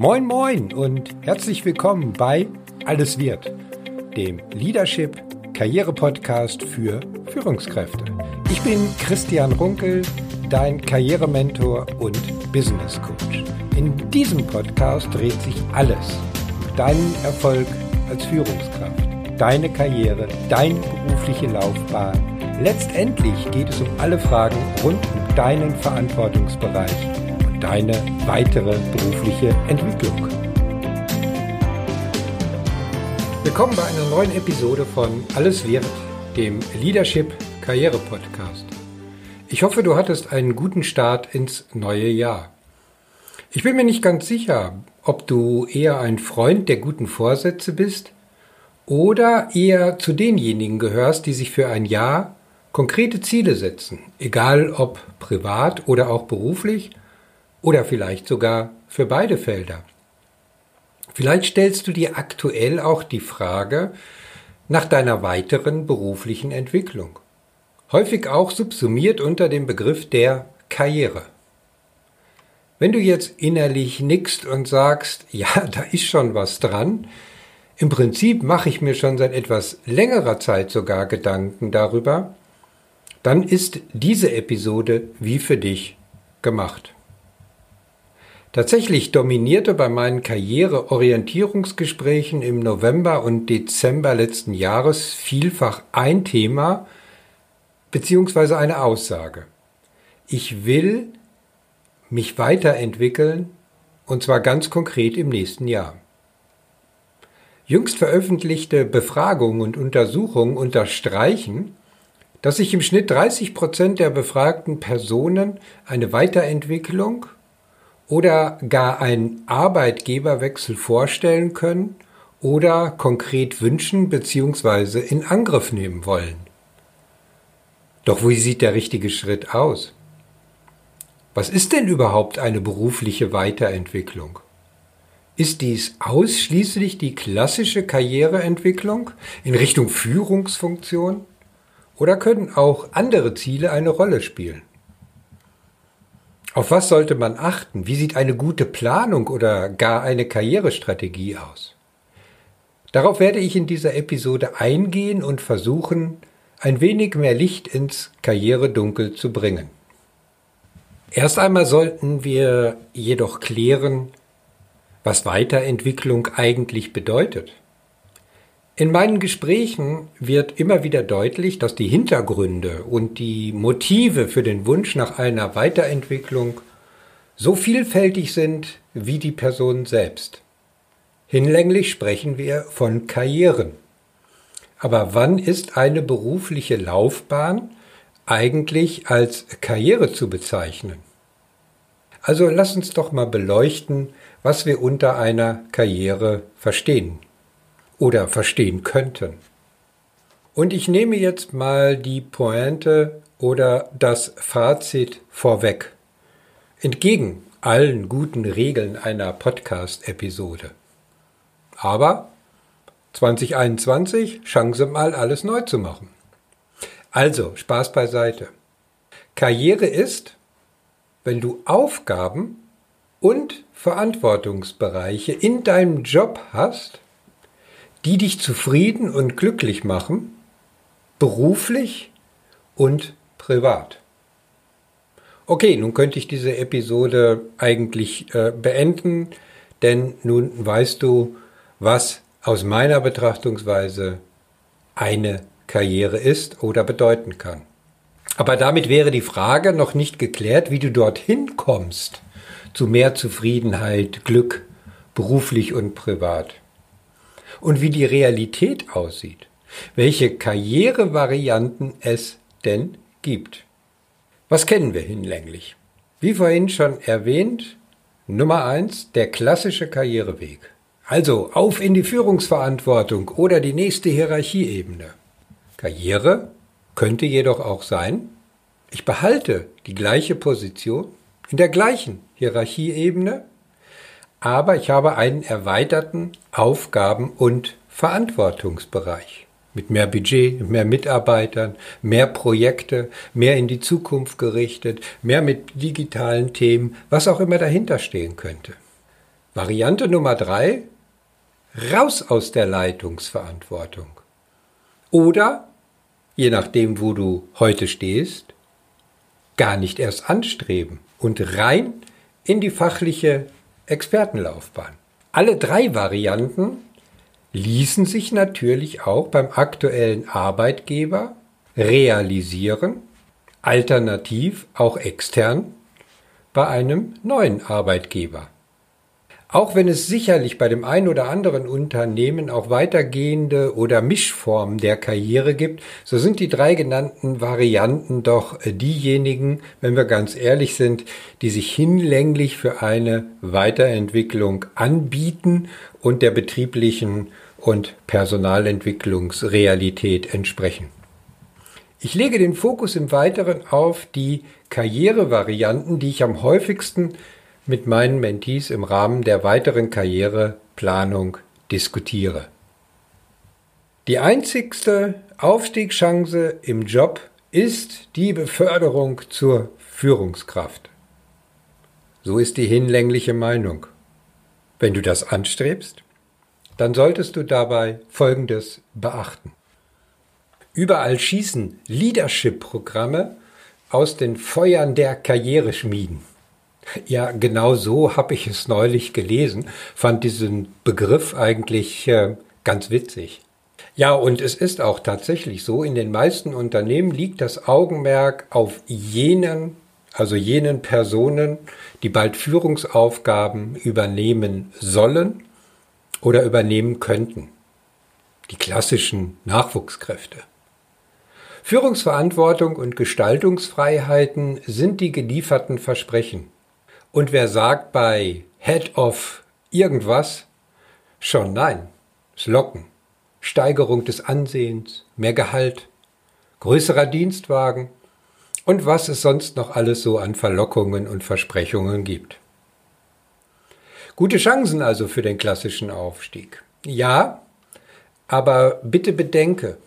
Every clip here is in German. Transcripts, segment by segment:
Moin moin und herzlich willkommen bei Alles wird, dem Leadership Karriere Podcast für Führungskräfte. Ich bin Christian Runkel, dein Karrierementor und Business Coach. In diesem Podcast dreht sich alles um deinen Erfolg als Führungskraft, deine Karriere, deine berufliche Laufbahn. Letztendlich geht es um alle Fragen rund um deinen Verantwortungsbereich deine weitere berufliche Entwicklung. Willkommen bei einer neuen Episode von Alles wird, dem Leadership Karriere Podcast. Ich hoffe, du hattest einen guten Start ins neue Jahr. Ich bin mir nicht ganz sicher, ob du eher ein Freund der guten Vorsätze bist oder eher zu denjenigen gehörst, die sich für ein Jahr konkrete Ziele setzen, egal ob privat oder auch beruflich oder vielleicht sogar für beide Felder. Vielleicht stellst du dir aktuell auch die Frage nach deiner weiteren beruflichen Entwicklung. Häufig auch subsumiert unter dem Begriff der Karriere. Wenn du jetzt innerlich nickst und sagst, ja, da ist schon was dran, im Prinzip mache ich mir schon seit etwas längerer Zeit sogar Gedanken darüber, dann ist diese Episode wie für dich gemacht. Tatsächlich dominierte bei meinen Karriereorientierungsgesprächen im November und Dezember letzten Jahres vielfach ein Thema bzw. eine Aussage. Ich will mich weiterentwickeln und zwar ganz konkret im nächsten Jahr. Jüngst veröffentlichte Befragungen und Untersuchungen unterstreichen, dass sich im Schnitt 30 Prozent der befragten Personen eine Weiterentwicklung oder gar einen Arbeitgeberwechsel vorstellen können oder konkret wünschen bzw. in Angriff nehmen wollen. Doch wie sieht der richtige Schritt aus? Was ist denn überhaupt eine berufliche Weiterentwicklung? Ist dies ausschließlich die klassische Karriereentwicklung in Richtung Führungsfunktion? Oder können auch andere Ziele eine Rolle spielen? Auf was sollte man achten? Wie sieht eine gute Planung oder gar eine Karrierestrategie aus? Darauf werde ich in dieser Episode eingehen und versuchen, ein wenig mehr Licht ins Karrieredunkel zu bringen. Erst einmal sollten wir jedoch klären, was Weiterentwicklung eigentlich bedeutet. In meinen Gesprächen wird immer wieder deutlich, dass die Hintergründe und die Motive für den Wunsch nach einer Weiterentwicklung so vielfältig sind wie die Person selbst. Hinlänglich sprechen wir von Karrieren. Aber wann ist eine berufliche Laufbahn eigentlich als Karriere zu bezeichnen? Also lass uns doch mal beleuchten, was wir unter einer Karriere verstehen oder verstehen könnten. Und ich nehme jetzt mal die Pointe oder das Fazit vorweg. Entgegen allen guten Regeln einer Podcast-Episode. Aber 2021 Chance mal alles neu zu machen. Also, Spaß beiseite. Karriere ist, wenn du Aufgaben und Verantwortungsbereiche in deinem Job hast, die dich zufrieden und glücklich machen, beruflich und privat. Okay, nun könnte ich diese Episode eigentlich äh, beenden, denn nun weißt du, was aus meiner Betrachtungsweise eine Karriere ist oder bedeuten kann. Aber damit wäre die Frage noch nicht geklärt, wie du dorthin kommst zu mehr Zufriedenheit, Glück, beruflich und privat und wie die Realität aussieht, welche Karrierevarianten es denn gibt. Was kennen wir hinlänglich? Wie vorhin schon erwähnt, Nummer eins, der klassische Karriereweg. Also auf in die Führungsverantwortung oder die nächste Hierarchieebene. Karriere könnte jedoch auch sein, ich behalte die gleiche Position in der gleichen Hierarchieebene aber ich habe einen erweiterten Aufgaben- und Verantwortungsbereich mit mehr Budget, mehr Mitarbeitern, mehr Projekte, mehr in die Zukunft gerichtet, mehr mit digitalen Themen, was auch immer dahinter stehen könnte. Variante Nummer drei, raus aus der Leitungsverantwortung. Oder, je nachdem, wo du heute stehst, gar nicht erst anstreben und rein in die fachliche Expertenlaufbahn. Alle drei Varianten ließen sich natürlich auch beim aktuellen Arbeitgeber realisieren, alternativ auch extern bei einem neuen Arbeitgeber. Auch wenn es sicherlich bei dem einen oder anderen Unternehmen auch weitergehende oder Mischformen der Karriere gibt, so sind die drei genannten Varianten doch diejenigen, wenn wir ganz ehrlich sind, die sich hinlänglich für eine Weiterentwicklung anbieten und der betrieblichen und Personalentwicklungsrealität entsprechen. Ich lege den Fokus im Weiteren auf die Karrierevarianten, die ich am häufigsten mit meinen Mentees im Rahmen der weiteren Karriereplanung diskutiere. Die einzigste Aufstiegschance im Job ist die Beförderung zur Führungskraft. So ist die hinlängliche Meinung. Wenn du das anstrebst, dann solltest du dabei Folgendes beachten. Überall schießen Leadership-Programme aus den Feuern der Karriereschmieden. Ja, genau so habe ich es neulich gelesen, fand diesen Begriff eigentlich äh, ganz witzig. Ja, und es ist auch tatsächlich so, in den meisten Unternehmen liegt das Augenmerk auf jenen, also jenen Personen, die bald Führungsaufgaben übernehmen sollen oder übernehmen könnten. Die klassischen Nachwuchskräfte. Führungsverantwortung und Gestaltungsfreiheiten sind die gelieferten Versprechen. Und wer sagt bei Head of irgendwas schon nein, es Locken, Steigerung des Ansehens, mehr Gehalt, größerer Dienstwagen und was es sonst noch alles so an Verlockungen und Versprechungen gibt. Gute Chancen also für den klassischen Aufstieg. Ja, aber bitte bedenke,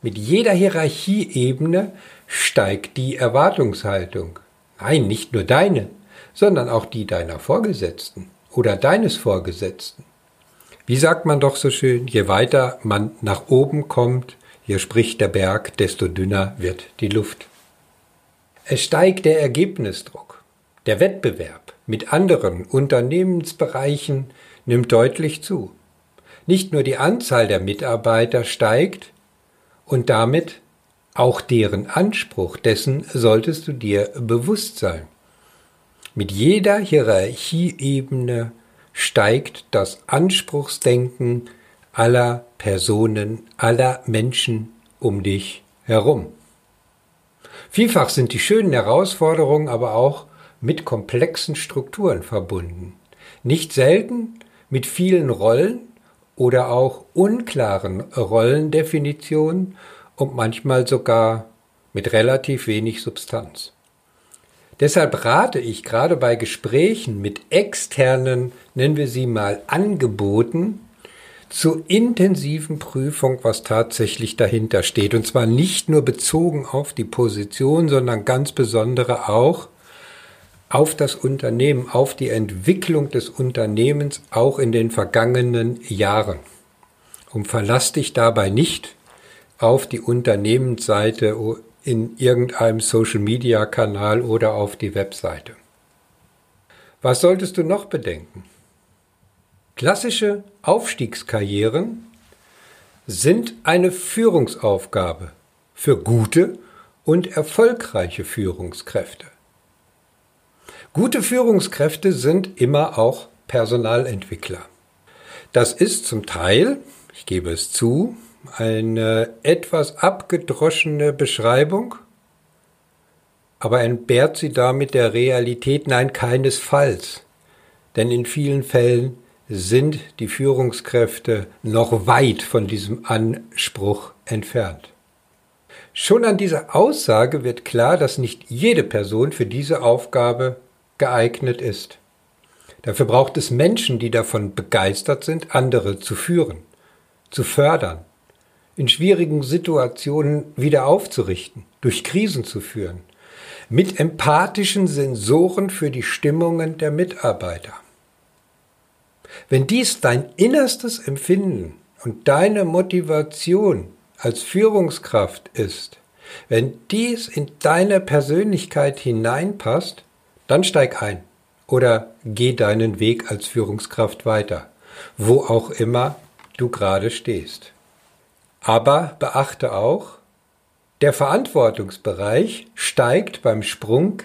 mit jeder Hierarchieebene steigt die Erwartungshaltung. Nein, nicht nur deine, sondern auch die deiner Vorgesetzten oder deines Vorgesetzten. Wie sagt man doch so schön, je weiter man nach oben kommt, hier spricht der Berg, desto dünner wird die Luft. Es steigt der Ergebnisdruck. Der Wettbewerb mit anderen Unternehmensbereichen nimmt deutlich zu. Nicht nur die Anzahl der Mitarbeiter steigt und damit auch deren Anspruch, dessen solltest du dir bewusst sein. Mit jeder Hierarchieebene steigt das Anspruchsdenken aller Personen, aller Menschen um dich herum. Vielfach sind die schönen Herausforderungen aber auch mit komplexen Strukturen verbunden. Nicht selten mit vielen Rollen oder auch unklaren Rollendefinitionen und manchmal sogar mit relativ wenig Substanz. Deshalb rate ich gerade bei Gesprächen mit externen, nennen wir sie mal Angeboten, zur intensiven Prüfung, was tatsächlich dahinter steht. Und zwar nicht nur bezogen auf die Position, sondern ganz besondere auch auf das Unternehmen, auf die Entwicklung des Unternehmens auch in den vergangenen Jahren. Und verlass dich dabei nicht auf die Unternehmensseite in irgendeinem Social-Media-Kanal oder auf die Webseite. Was solltest du noch bedenken? Klassische Aufstiegskarrieren sind eine Führungsaufgabe für gute und erfolgreiche Führungskräfte. Gute Führungskräfte sind immer auch Personalentwickler. Das ist zum Teil, ich gebe es zu, eine etwas abgedroschene Beschreibung, aber entbehrt sie damit der Realität? Nein, keinesfalls. Denn in vielen Fällen sind die Führungskräfte noch weit von diesem Anspruch entfernt. Schon an dieser Aussage wird klar, dass nicht jede Person für diese Aufgabe geeignet ist. Dafür braucht es Menschen, die davon begeistert sind, andere zu führen, zu fördern, in schwierigen Situationen wieder aufzurichten, durch Krisen zu führen, mit empathischen Sensoren für die Stimmungen der Mitarbeiter. Wenn dies dein innerstes Empfinden und deine Motivation als Führungskraft ist, wenn dies in deine Persönlichkeit hineinpasst, dann steig ein oder geh deinen Weg als Führungskraft weiter, wo auch immer du gerade stehst. Aber beachte auch, der Verantwortungsbereich steigt beim Sprung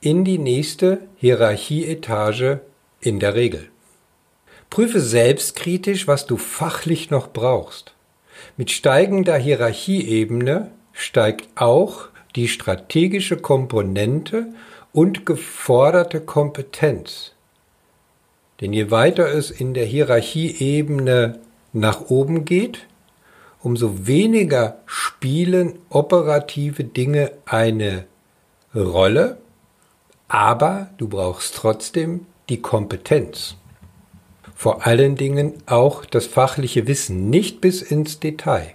in die nächste Hierarchieetage in der Regel. Prüfe selbstkritisch, was du fachlich noch brauchst. Mit steigender Hierarchieebene steigt auch die strategische Komponente und geforderte Kompetenz. Denn je weiter es in der Hierarchieebene nach oben geht, umso weniger spielen operative Dinge eine Rolle, aber du brauchst trotzdem die Kompetenz. Vor allen Dingen auch das fachliche Wissen, nicht bis ins Detail.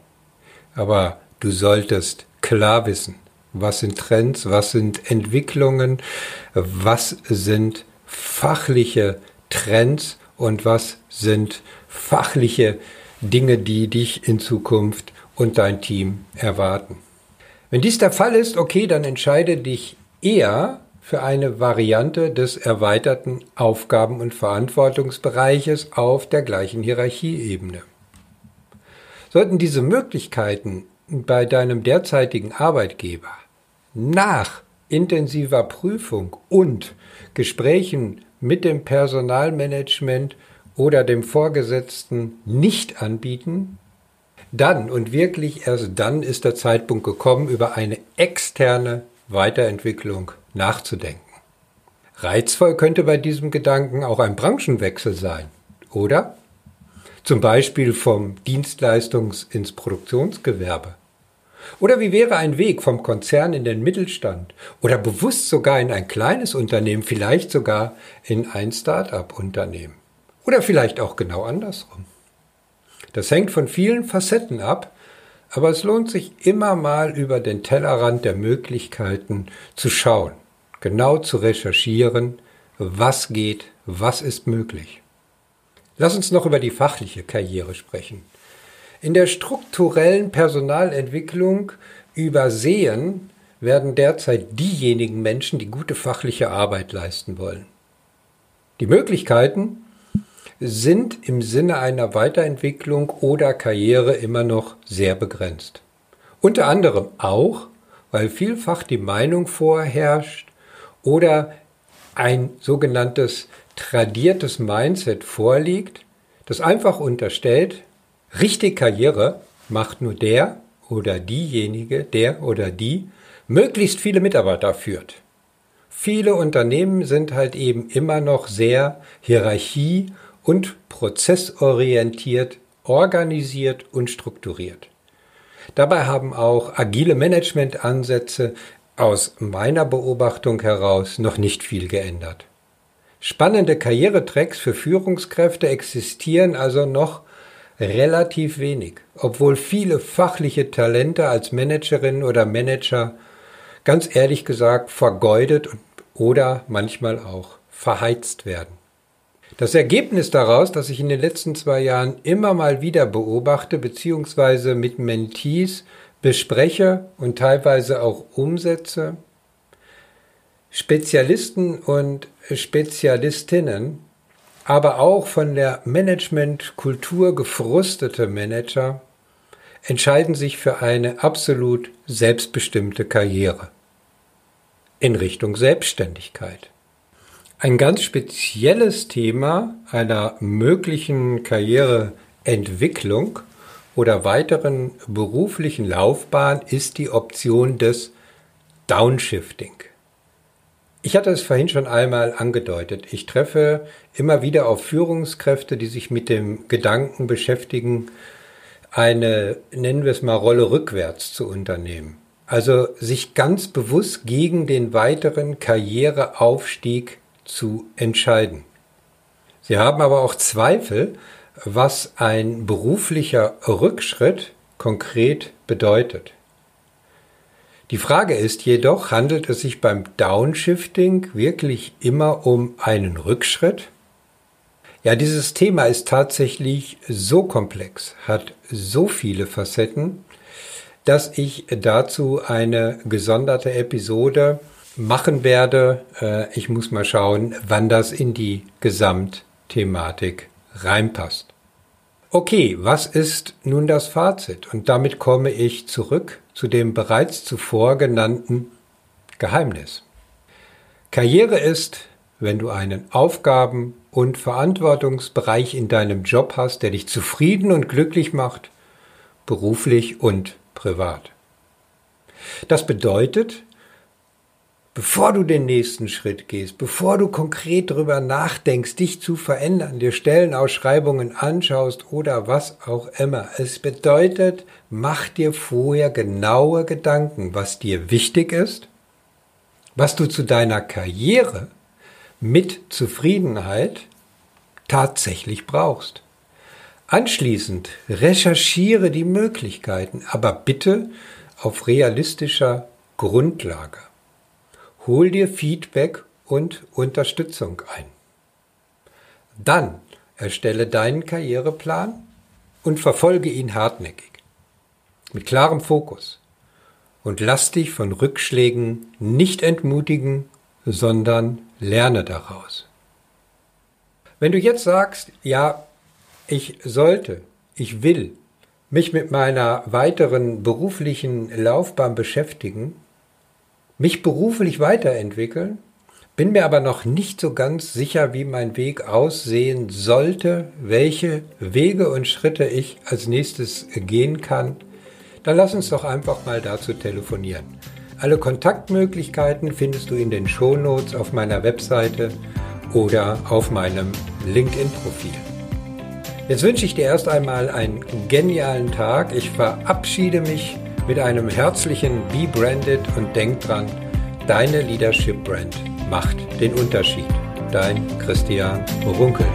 Aber du solltest klar wissen, was sind Trends, was sind Entwicklungen, was sind fachliche Trends und was sind fachliche Dinge, die dich in Zukunft und dein Team erwarten. Wenn dies der Fall ist, okay, dann entscheide dich eher für eine Variante des erweiterten Aufgaben- und Verantwortungsbereiches auf der gleichen Hierarchieebene. Sollten diese Möglichkeiten bei deinem derzeitigen Arbeitgeber nach intensiver Prüfung und Gesprächen mit dem Personalmanagement oder dem Vorgesetzten nicht anbieten, dann und wirklich erst dann ist der Zeitpunkt gekommen, über eine externe Weiterentwicklung nachzudenken. Reizvoll könnte bei diesem Gedanken auch ein Branchenwechsel sein, oder? Zum Beispiel vom Dienstleistungs- ins Produktionsgewerbe. Oder wie wäre ein Weg vom Konzern in den Mittelstand oder bewusst sogar in ein kleines Unternehmen, vielleicht sogar in ein Start-up-Unternehmen? Oder vielleicht auch genau andersrum. Das hängt von vielen Facetten ab, aber es lohnt sich immer mal über den Tellerrand der Möglichkeiten zu schauen, genau zu recherchieren, was geht, was ist möglich. Lass uns noch über die fachliche Karriere sprechen. In der strukturellen Personalentwicklung übersehen werden derzeit diejenigen Menschen, die gute fachliche Arbeit leisten wollen. Die Möglichkeiten, sind im Sinne einer Weiterentwicklung oder Karriere immer noch sehr begrenzt. Unter anderem auch, weil vielfach die Meinung vorherrscht oder ein sogenanntes tradiertes Mindset vorliegt, das einfach unterstellt, richtig Karriere macht nur der oder diejenige, der oder die möglichst viele Mitarbeiter führt. Viele Unternehmen sind halt eben immer noch sehr hierarchie- und prozessorientiert, organisiert und strukturiert. Dabei haben auch agile Managementansätze aus meiner Beobachtung heraus noch nicht viel geändert. Spannende Karrieretracks für Führungskräfte existieren also noch relativ wenig, obwohl viele fachliche Talente als Managerin oder Manager ganz ehrlich gesagt vergeudet oder manchmal auch verheizt werden. Das Ergebnis daraus, das ich in den letzten zwei Jahren immer mal wieder beobachte, beziehungsweise mit Mentees bespreche und teilweise auch umsetze, Spezialisten und Spezialistinnen, aber auch von der Managementkultur gefrustete Manager entscheiden sich für eine absolut selbstbestimmte Karriere in Richtung Selbstständigkeit. Ein ganz spezielles Thema einer möglichen Karriereentwicklung oder weiteren beruflichen Laufbahn ist die Option des Downshifting. Ich hatte es vorhin schon einmal angedeutet. Ich treffe immer wieder auf Führungskräfte, die sich mit dem Gedanken beschäftigen, eine, nennen wir es mal, Rolle rückwärts zu unternehmen. Also sich ganz bewusst gegen den weiteren Karriereaufstieg zu entscheiden. Sie haben aber auch Zweifel, was ein beruflicher Rückschritt konkret bedeutet. Die Frage ist jedoch, handelt es sich beim Downshifting wirklich immer um einen Rückschritt? Ja, dieses Thema ist tatsächlich so komplex, hat so viele Facetten, dass ich dazu eine gesonderte Episode machen werde. Äh, ich muss mal schauen, wann das in die Gesamtthematik reinpasst. Okay, was ist nun das Fazit? Und damit komme ich zurück zu dem bereits zuvor genannten Geheimnis. Karriere ist, wenn du einen Aufgaben- und Verantwortungsbereich in deinem Job hast, der dich zufrieden und glücklich macht, beruflich und privat. Das bedeutet, bevor du den nächsten Schritt gehst, bevor du konkret darüber nachdenkst, dich zu verändern, dir Stellenausschreibungen anschaust oder was auch immer, es bedeutet, mach dir vorher genaue Gedanken, was dir wichtig ist, was du zu deiner Karriere mit Zufriedenheit tatsächlich brauchst. Anschließend recherchiere die Möglichkeiten, aber bitte auf realistischer Grundlage. Hol dir Feedback und Unterstützung ein. Dann erstelle deinen Karriereplan und verfolge ihn hartnäckig. Mit klarem Fokus. Und lass dich von Rückschlägen nicht entmutigen, sondern lerne daraus. Wenn du jetzt sagst, ja, ich sollte, ich will mich mit meiner weiteren beruflichen Laufbahn beschäftigen, mich beruflich weiterentwickeln, bin mir aber noch nicht so ganz sicher, wie mein Weg aussehen sollte, welche Wege und Schritte ich als nächstes gehen kann, dann lass uns doch einfach mal dazu telefonieren. Alle Kontaktmöglichkeiten findest du in den Shownotes auf meiner Webseite oder auf meinem LinkedIn-Profil. Jetzt wünsche ich dir erst einmal einen genialen Tag. Ich verabschiede mich mit einem herzlichen Be Branded und denk dran, deine Leadership Brand macht den Unterschied. Dein Christian Runkel.